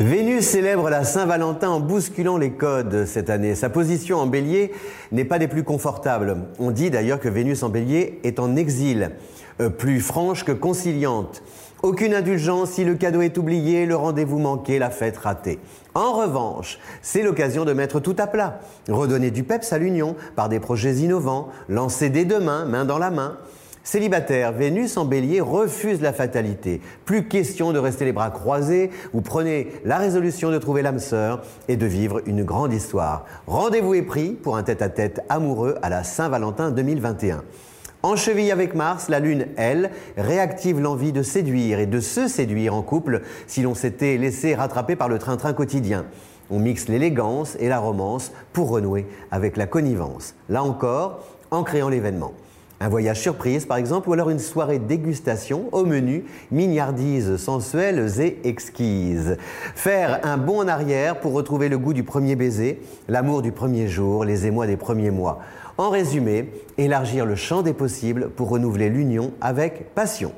Vénus célèbre la Saint-Valentin en bousculant les codes cette année. Sa position en bélier n'est pas des plus confortables. On dit d'ailleurs que Vénus en bélier est en exil, euh, plus franche que conciliante. Aucune indulgence si le cadeau est oublié, le rendez-vous manqué, la fête ratée. En revanche, c'est l'occasion de mettre tout à plat, redonner du peps à l'union par des projets innovants, lancer dès demain, main dans la main. Célibataire, Vénus en bélier refuse la fatalité. Plus question de rester les bras croisés, vous prenez la résolution de trouver l'âme sœur et de vivre une grande histoire. Rendez-vous est pris pour un tête-à-tête amoureux à la Saint-Valentin 2021. En cheville avec Mars, la Lune, elle, réactive l'envie de séduire et de se séduire en couple si l'on s'était laissé rattraper par le train-train quotidien. On mixe l'élégance et la romance pour renouer avec la connivence. Là encore, en créant l'événement. Un voyage surprise, par exemple, ou alors une soirée dégustation au menu, mignardises sensuelles et exquises. Faire un bond en arrière pour retrouver le goût du premier baiser, l'amour du premier jour, les émois des premiers mois. En résumé, élargir le champ des possibles pour renouveler l'union avec passion.